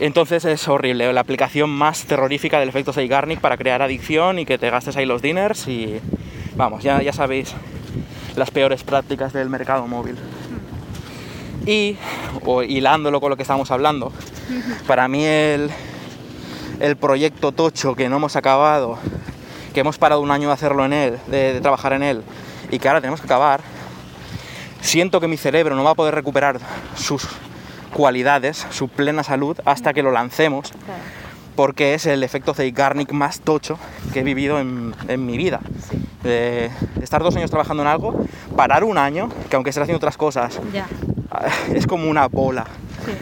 Entonces es horrible, la aplicación más terrorífica del efecto Zeigarnik para crear adicción y que te gastes ahí los dinners y vamos, ya, ya sabéis las peores prácticas del mercado móvil. Y, o hilándolo con lo que estábamos hablando, para mí el, el proyecto tocho que no hemos acabado, que hemos parado un año de hacerlo en él, de trabajar en él, y que ahora tenemos que acabar, siento que mi cerebro no va a poder recuperar sus cualidades, su plena salud, hasta que lo lancemos, porque es el efecto Zeigarnik más tocho que he vivido en, en mi vida. De estar dos años trabajando en algo, parar un año, que aunque estés haciendo otras cosas, Ya. es como una bola, Sí.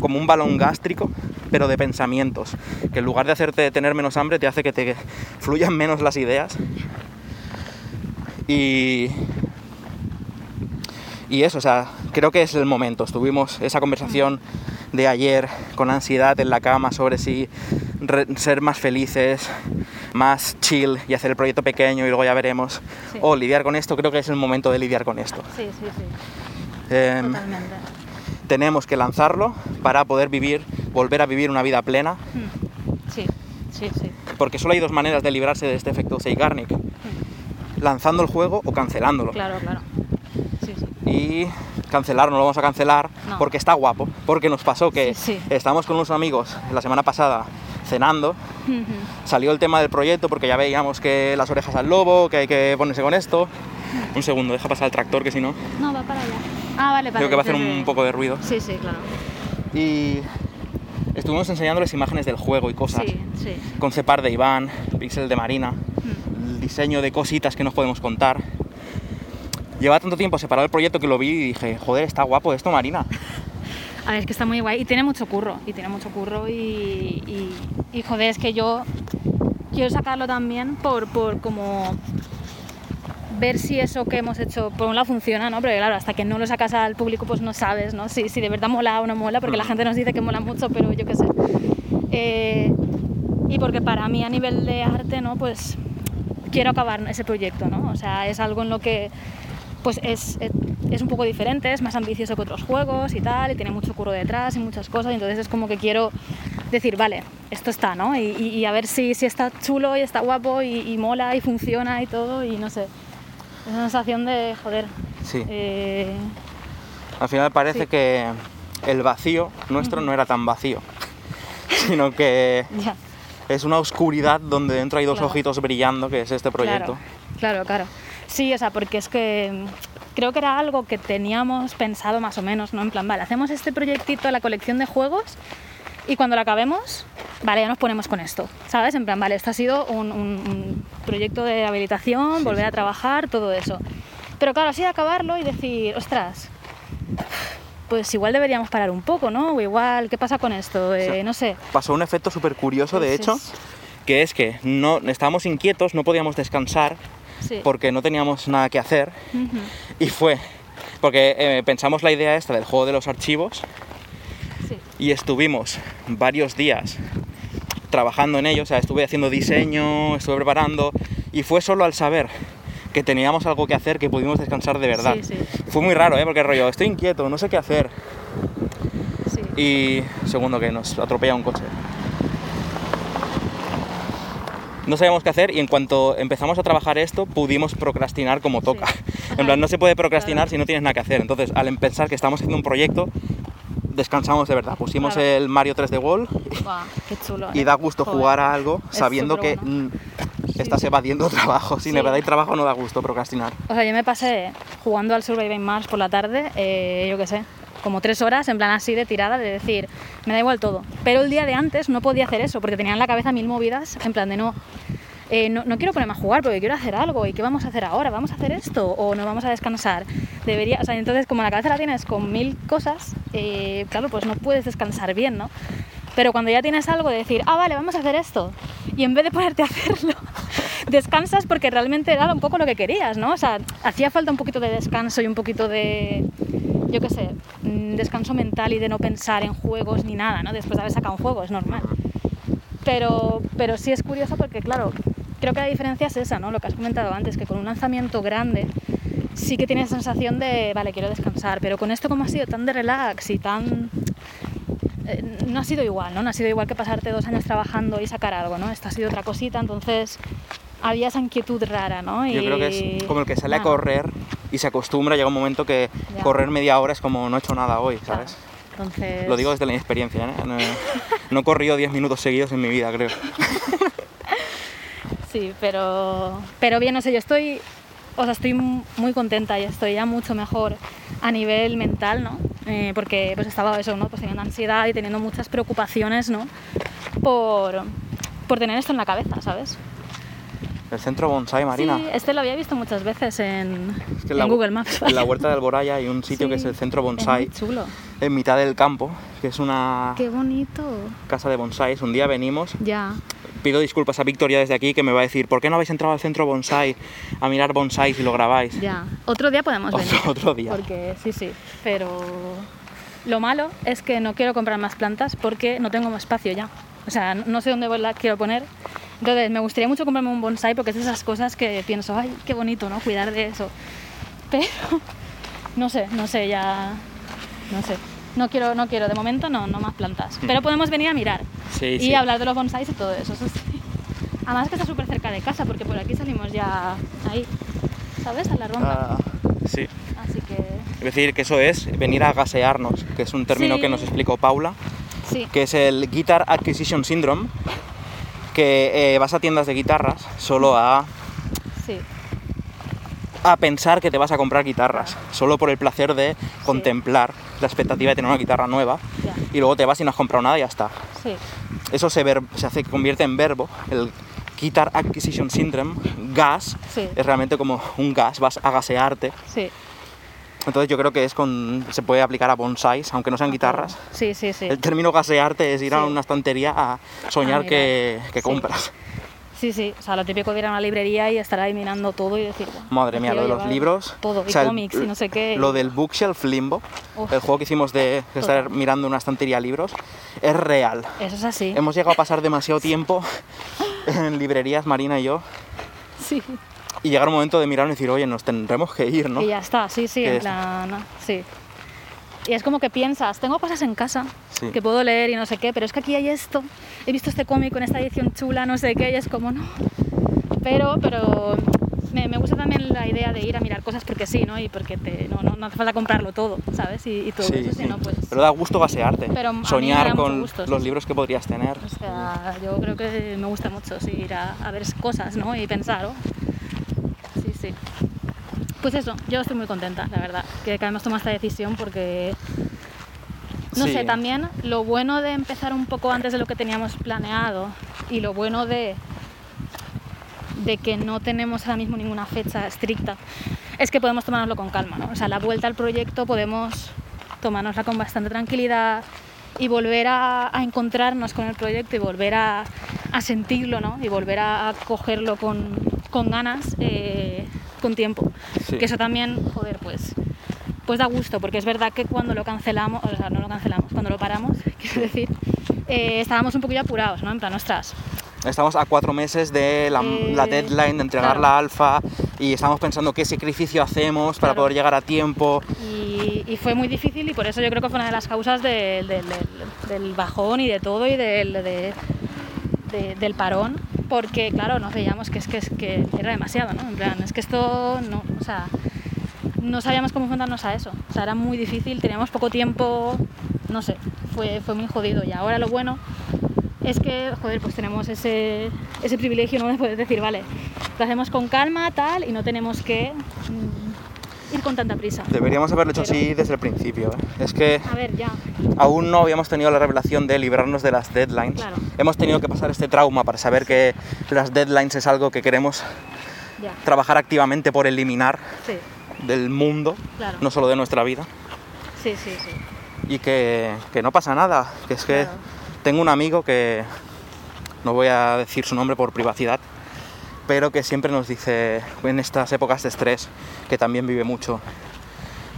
como un balón gástrico, pero de pensamientos, que en lugar de hacerte tener menos hambre, te hace que te fluyan menos las ideas. Y, y eso, o sea, creo que es el momento. Estuvimos esa conversación de ayer con ansiedad en la cama sobre si ser más felices, más chill y hacer el proyecto pequeño y luego ya veremos. Sí. O lidiar con esto, creo que es el momento de lidiar con esto. Sí, sí, sí. Em, Totalmente. tenemos que lanzarlo para poder vivir, volver a vivir una vida plena, Mm. Sí, sí, sí. porque solo hay dos maneras de librarse de este efecto Zeigarnik, lanzando el juego o cancelándolo. Claro, claro. Sí, sí. Y cancelar no lo vamos a cancelar No. porque está guapo, porque nos pasó que Sí, sí. estábamos con unos amigos la semana pasada cenando, salió el tema del proyecto porque ya veíamos que las orejas al lobo, que hay que ponerse con esto. Un segundo, deja pasar el tractor que si no, No, va para allá. Ah, vale, vale. creo que va a hacer un poco de ruido. Sí, sí, claro. Y estuvimos enseñándoles imágenes del juego y cosas. Sí, sí. con Cepar de Iván, Pixel de Marina, el diseño de cositas que nos podemos contar. Lleva tanto tiempo separado el proyecto que lo vi y dije, joder, está guapo esto, Marina. A ver, es que está muy guay y tiene mucho curro, y tiene mucho curro y, y, y, joder, es que yo quiero sacarlo también por, por como ver si eso que hemos hecho por un lado funciona, ¿no? Porque claro, hasta que no lo sacas al público pues no sabes, ¿no? Si, si de verdad mola o no mola, porque la Mm. gente nos dice que mola mucho, pero yo qué sé. Eh, y porque para mí a nivel de arte, ¿no? Pues quiero acabar ese proyecto, ¿no? O sea, es algo en lo que pues es, es- es un poco diferente, es más ambicioso que otros juegos y tal, y tiene mucho curro detrás y muchas cosas, y entonces es como que quiero decir, vale, esto está, ¿no? Y, a ver si, si está chulo y está guapo y, y mola y funciona y todo, y no sé. Es una sensación de, joder, Sí. eh, Al final parece sí. que el vacío nuestro no era tan vacío, [laughs] sino que es una oscuridad donde dentro hay dos Claro. ojitos brillando, que es este proyecto. Claro, claro, claro. Sí, o sea, porque es que mm, creo que era algo que teníamos pensado más o menos, ¿no? En plan, vale, hacemos este proyectito, la colección de juegos, y cuando la acabemos, vale, ya nos ponemos con esto, ¿sabes? En plan, vale, esto ha sido un, un- un proyecto de habilitación, Sí, volver sí. a trabajar, todo eso. Pero claro, así de acabarlo y decir, ostras, pues igual deberíamos parar un poco, ¿no? O igual, ¿qué pasa con esto? Eh, no sé. Pasó un efecto súper curioso, de hecho, que es que no, estábamos inquietos, no podíamos descansar Sí. porque no teníamos nada que hacer y fue porque eh, pensamos la idea esta del juego de los archivos Sí. y estuvimos varios días trabajando en ello, o sea, estuve haciendo diseño, estuve preparando y fue solo al saber que teníamos algo que hacer que pudimos descansar de verdad. Sí. Fue muy raro, ¿eh? Porque rollo, estoy inquieto, no sé qué hacer. Y segundo, que nos atropella un coche. No sabíamos qué hacer y en cuanto empezamos a trabajar esto pudimos procrastinar como toca. [laughs] En plan, no se puede procrastinar Claro. si no tienes nada que hacer. Entonces, al pensar que estamos haciendo un proyecto, descansamos de verdad. Pusimos Claro. el Mario 3D World Buah, qué chulo. [laughs] y ¿eh? da gusto Joder. jugar a algo sabiendo que mm, estás evadiendo [laughs] trabajo. Sin Sí. evadir trabajo no da gusto procrastinar. O sea, yo me pasé jugando al Surviving Mars por la tarde, eh, yo qué sé, como tres horas, en plan así de tirada, de decir, me da igual todo. Pero el día de antes no podía hacer eso, porque tenía en la cabeza mil movidas, en plan de no, eh, no, no quiero ponerme a jugar porque quiero hacer algo. ¿Y qué vamos a hacer ahora? ¿Vamos a hacer esto? ¿O no vamos a descansar? Debería, o sea, entonces como la cabeza la tienes con mil cosas, eh, claro, pues no puedes descansar bien, ¿no? Pero cuando ya tienes algo de decir, ah, vale, vamos a hacer esto, y en vez de ponerte a hacerlo, [laughs] descansas porque realmente era un poco lo que querías, ¿no? O sea, hacía falta un poquito de descanso y un poquito de, yo qué sé, descanso mental y de no pensar en juegos ni nada, ¿no? Después de haber sacado un juego, es normal. Pero, pero sí es curioso porque, claro, creo que la diferencia es esa, ¿no? Lo que has comentado antes, que con un lanzamiento grande sí que tienes sensación de, vale, quiero descansar, pero con esto como ha sido tan de relax y tan... eh, no ha sido igual, ¿no? No ha sido igual que pasarte dos años trabajando y sacar algo, ¿no? Esto ha sido otra cosita, entonces había esa inquietud rara, ¿no? Yo creo que es como el que sale a correr y se acostumbra, llega un momento que Ya. correr media hora es como no he hecho nada hoy, claro. ¿sabes? Entonces... Lo digo desde la inexperiencia, ¿eh? No, no he corrido 10 minutos seguidos en mi vida, creo. [laughs] Sí, pero, pero bien, no sé, yo estoy, o sea, estoy muy contenta y estoy ya mucho mejor a nivel mental, ¿no? Eh, porque pues estaba eso, ¿no? Pues teniendo ansiedad y teniendo muchas preocupaciones, ¿no? Por, por tener esto en la cabeza, ¿sabes? El centro bonsai, Marina. Sí, este lo había visto muchas veces en, Es que en la- Google Maps. En la huerta de Alboraya hay un sitio que es Sí, el centro Es bonsai, muy chulo. en mitad del campo, que es una Qué bonito. casa de bonsais. Un día venimos, Ya. pido disculpas a Victoria desde aquí que me va a decir, ¿por qué no habéis entrado al centro bonsai a mirar bonsais y lo grabáis? Ya, otro día podemos Otro- venir. otro día. Porque sí, sí, pero lo malo es que no quiero comprar más plantas porque no tengo más espacio ya. O sea, no- no sé dónde las quiero poner. Entonces, me gustaría mucho comprarme un bonsai porque es de esas cosas que pienso, ay, qué bonito, ¿no? Cuidar de eso. Pero [laughs] no sé, no sé, ya no sé. No quiero, no quiero, de momento no, no más plantas. Pero podemos venir a mirar Sí, y sí. hablar de los bonsais y todo eso, eso sí. Además que está súper cerca de casa porque por aquí salimos ya ahí, ¿sabes? A la ronda. Ah, sí. Así que Es decir, que eso es venir a gasearnos, que es un término Sí. que nos explicó Paula, sí, que es el Guitar Acquisition Syndrome, que eh, vas a tiendas de guitarras solo a, sí, a pensar que te vas a comprar guitarras, solo por el placer de contemplar la expectativa de tener una guitarra nueva, y luego te vas y no has comprado nada y ya está. sí, Eso se, ver- se hace, convierte en verbo, el Guitar Acquisition Syndrome, gas, Sí. es realmente como un gas, vas a gasearte. sí. Entonces yo creo que es con, se puede aplicar a bonsais, aunque no sean guitarras. Sí, sí, sí. El término gasearte es ir a una estantería a soñar A mirar. que, que Sí. compras. Sí, sí. O sea, lo típico de ir a una librería y estar ahí mirando todo y decir. "Buah, Madre mía, lo de los libros. Todo, y o sea, el- cómics y no sé qué. Lo del bookshelf limbo, Uf. el juego que hicimos de estar Total. mirando una estantería de libros, es real. Eso es así. Hemos llegado a pasar demasiado [laughs] tiempo en librerías, Marina y yo, Sí. Y llegar un momento de mirar y decir, oye, nos tendremos que ir, ¿no? Y ya está, sí, sí, en plan. Sí. Y es como que piensas, tengo cosas en casa Sí. que puedo leer y no sé qué, pero es que aquí hay esto, he visto este cómic con esta edición chula, no sé qué, y es como, no. Pero, pero me, me gusta también la idea de ir a mirar cosas porque sí, ¿no? Y porque te, no, no, no hace falta comprarlo todo, ¿sabes? Y, y todo Sí, eso, sí. sino pues... Pero da gusto gasearte, Pero soñar con gusto, los libros que podrías tener. O sea, yo creo que me gusta mucho ir a, a ver cosas, ¿no? Y pensar, ¿no? Sí. Pues eso, yo estoy muy contenta, la verdad, que, que hayamos tomado esta decisión porque, no Sí. sé, también lo bueno de empezar un poco antes de lo que teníamos planeado y lo bueno de, de que no tenemos ahora mismo ninguna fecha estricta es que podemos tomárnoslo con calma, ¿no? O sea, la vuelta al proyecto podemos tomárnosla con bastante tranquilidad y volver a, a encontrarnos con el proyecto y volver a, a sentirlo, ¿no? Y volver a, a cogerlo con, con ganas, eh, con tiempo. Sí. Que eso también, joder, pues, pues da gusto, porque es verdad que cuando lo cancelamos, o sea, no lo cancelamos, cuando lo paramos, [laughs] quiero decir, eh, estábamos un poquillo apurados, ¿no? En plan, ostras, Estamos a cuatro meses de la, Eh, la deadline de entregar claro. la alfa y estamos pensando qué sacrificio hacemos para Claro. poder llegar a tiempo. y, y fue muy difícil y por eso yo creo que fue una de las causas del, bajón y de todo y del, de- de- del parón porque, claro, nos veíamos que es que, es que era demasiado, ¿no? En plan, es que esto, no, o sea, no sabíamos cómo enfrentarnos a eso. O sea, era muy difícil, teníamos poco tiempo, no sé, fue, fue muy jodido. Y ahora lo bueno es que, joder, pues tenemos ese, ese privilegio, ¿no? De poder decir, vale, lo hacemos con calma, tal, y no tenemos que mm, ir con tanta prisa. Deberíamos haberlo hecho Pero- así desde el principio. ¿eh? Es que A ver, ya, aún no habíamos tenido la revelación de librarnos de las deadlines. Claro. Hemos tenido que pasar este trauma para saber que las deadlines es algo que queremos ya, trabajar activamente por eliminar sí, del mundo, Claro. no solo de nuestra vida. sí, sí, sí. Y que, que no pasa nada. Que es que Claro. tengo un amigo que no voy a decir su nombre por privacidad, pero que siempre nos dice en estas épocas de estrés, que también vive mucho,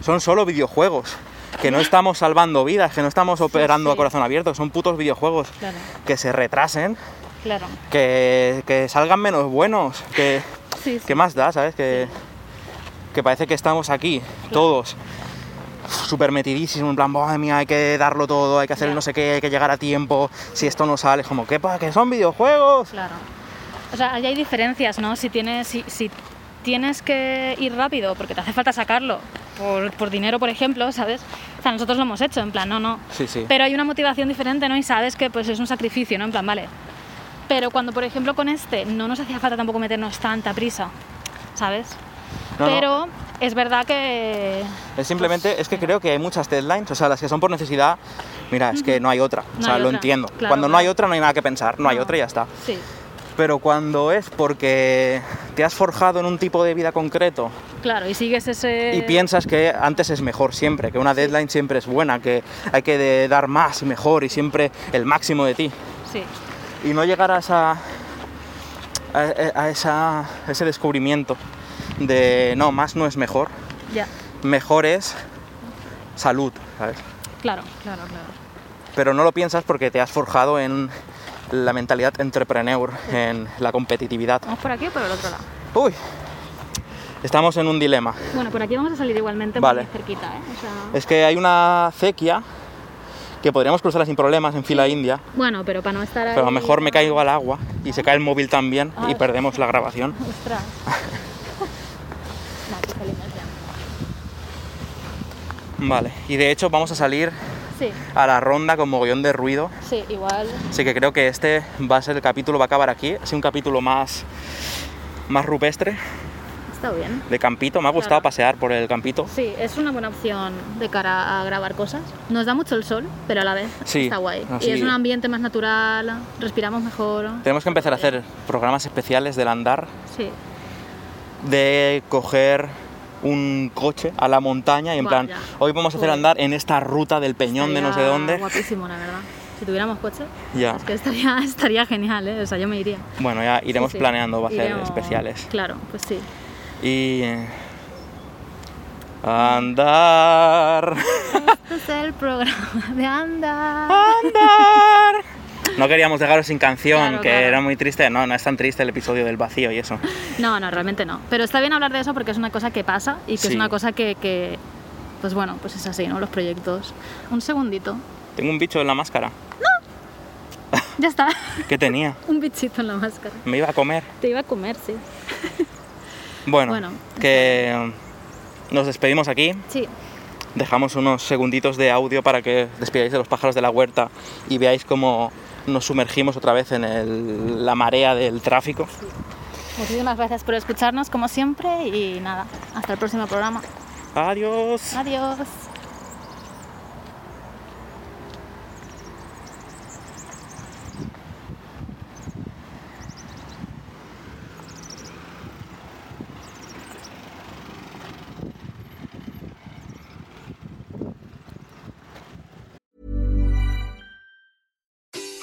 son solo videojuegos, que no estamos salvando vidas, que no estamos operando sí. a corazón abierto, son putos videojuegos, Claro, que se retrasen, claro. que, que salgan menos buenos, que, Sí, que más da, ¿sabes? Que, que parece que estamos aquí, todos, súper metidísimos, en plan, madre mía, hay que darlo todo, hay que hacer Ya. no sé qué, hay que llegar a tiempo, si esto no sale, es como, ¿qué pasa? Que son videojuegos. Claro. O sea, ahí hay diferencias, ¿no? Si tienes, si, si tienes que ir rápido porque te hace falta sacarlo por, por dinero, por ejemplo, ¿sabes? O sea, nosotros lo hemos hecho, en plan, no, no. Sí, sí. Pero hay una motivación diferente, ¿no? Y sabes que pues es un sacrificio, ¿no? En plan, vale. Pero cuando, por ejemplo, con este no nos hacía falta tampoco meternos tanta prisa, ¿sabes? No, no. Pero es verdad que... Es simplemente, es que creo que hay muchas deadlines, o sea, las que son por necesidad, mira, es que no hay otra, o No sea, hay lo otra, entiendo. claro, cuando no hay claro. otra no hay nada que pensar, no, hay No. otra y ya está. Sí, Pero cuando es porque te has forjado en un tipo de vida concreto claro, y sigues ese... y piensas que antes es mejor siempre, que una deadline siempre es buena, que hay que dar más y mejor y siempre el máximo de ti. Sí, Y no llegar a esa a, a esa, a ese descubrimiento de no, más no es mejor, ya. mejor es salud, ¿sabes? Claro, claro, claro. Pero no lo piensas porque te has forjado en la mentalidad entrepreneur, en la competitividad. ¿Vamos por aquí o por el otro lado? Uy, estamos en un dilema. Bueno, por aquí vamos a salir igualmente Vale. muy cerquita, ¿eh? O sea... Es que hay una acequia que podríamos cruzarla sin problemas en fila india, Bueno, pero para no estar ahí... pero a lo mejor me caigo al agua y se cae el móvil también y perdemos la grabación. [laughs] Ostras. [laughs] no, que salimos ya. Vale, y de hecho vamos a salir Sí, a la ronda con mogollón de ruido, sí, igual. así que creo que este va a ser el capítulo, va a acabar aquí, así un capítulo más, más rupestre, Está bien. de campito, me ha gustado Claro. pasear por el campito. Sí, es una buena opción de cara a grabar cosas. Nos da mucho el sol, pero a la vez Sí, está guay. así- Y es un ambiente más natural, respiramos mejor. Tenemos que empezar a hacer programas especiales del andar, Sí, de coger un coche a la montaña y en plan, hoy vamos a hacer andar en esta ruta del peñón de no sé dónde. Guapísimo, la verdad. Si tuviéramos coche, Ya. es que estaría, [laughs] estaría genial, ¿eh? O sea, yo me iría. Bueno, ya iremos Sí, sí. planeando, va a ser especiales. Claro, pues sí. Y... Andar, Este es el programa de andar. [laughs] andar. No queríamos dejaros sin canción, Claro, que claro. era muy triste. No, no es tan triste el episodio del vacío y eso. [laughs] No, no, realmente no. Pero está bien hablar de eso porque es una cosa que pasa y que Sí. es una cosa que, que, pues bueno, pues es así, ¿no? Los proyectos. Un segundito. Tengo un bicho en la máscara. [laughs] Ya está. ¿Qué tenía? [laughs] Un bichito en la máscara. Me iba a comer. Te iba a comer, sí. Bueno, Bueno, que nos despedimos aquí. Sí, Dejamos unos segunditos de audio para que despidáis de los pájaros de la huerta y veáis cómo nos sumergimos otra vez en el- la marea del tráfico. muchísimas gracias por escucharnos como siempre y nada, hasta el próximo programa. Adiós. Adiós.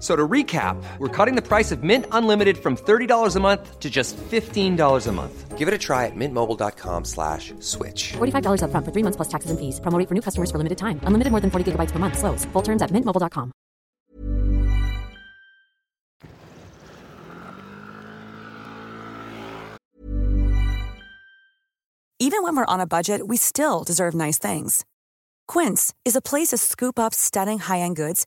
F- So to recap, we're cutting the price of Mint Unlimited from $30 a month to just $15 a month. Give it a try at mintmobile.com slash switch. $45 upfront for three months plus taxes and fees. Promo rate for new customers for limited time. Unlimited more than 40 gigabytes per month. Slows. Full terms at mintmobile.com. Even when we're on a budget, we still deserve nice things. Quince is a place to scoop up stunning high-end goods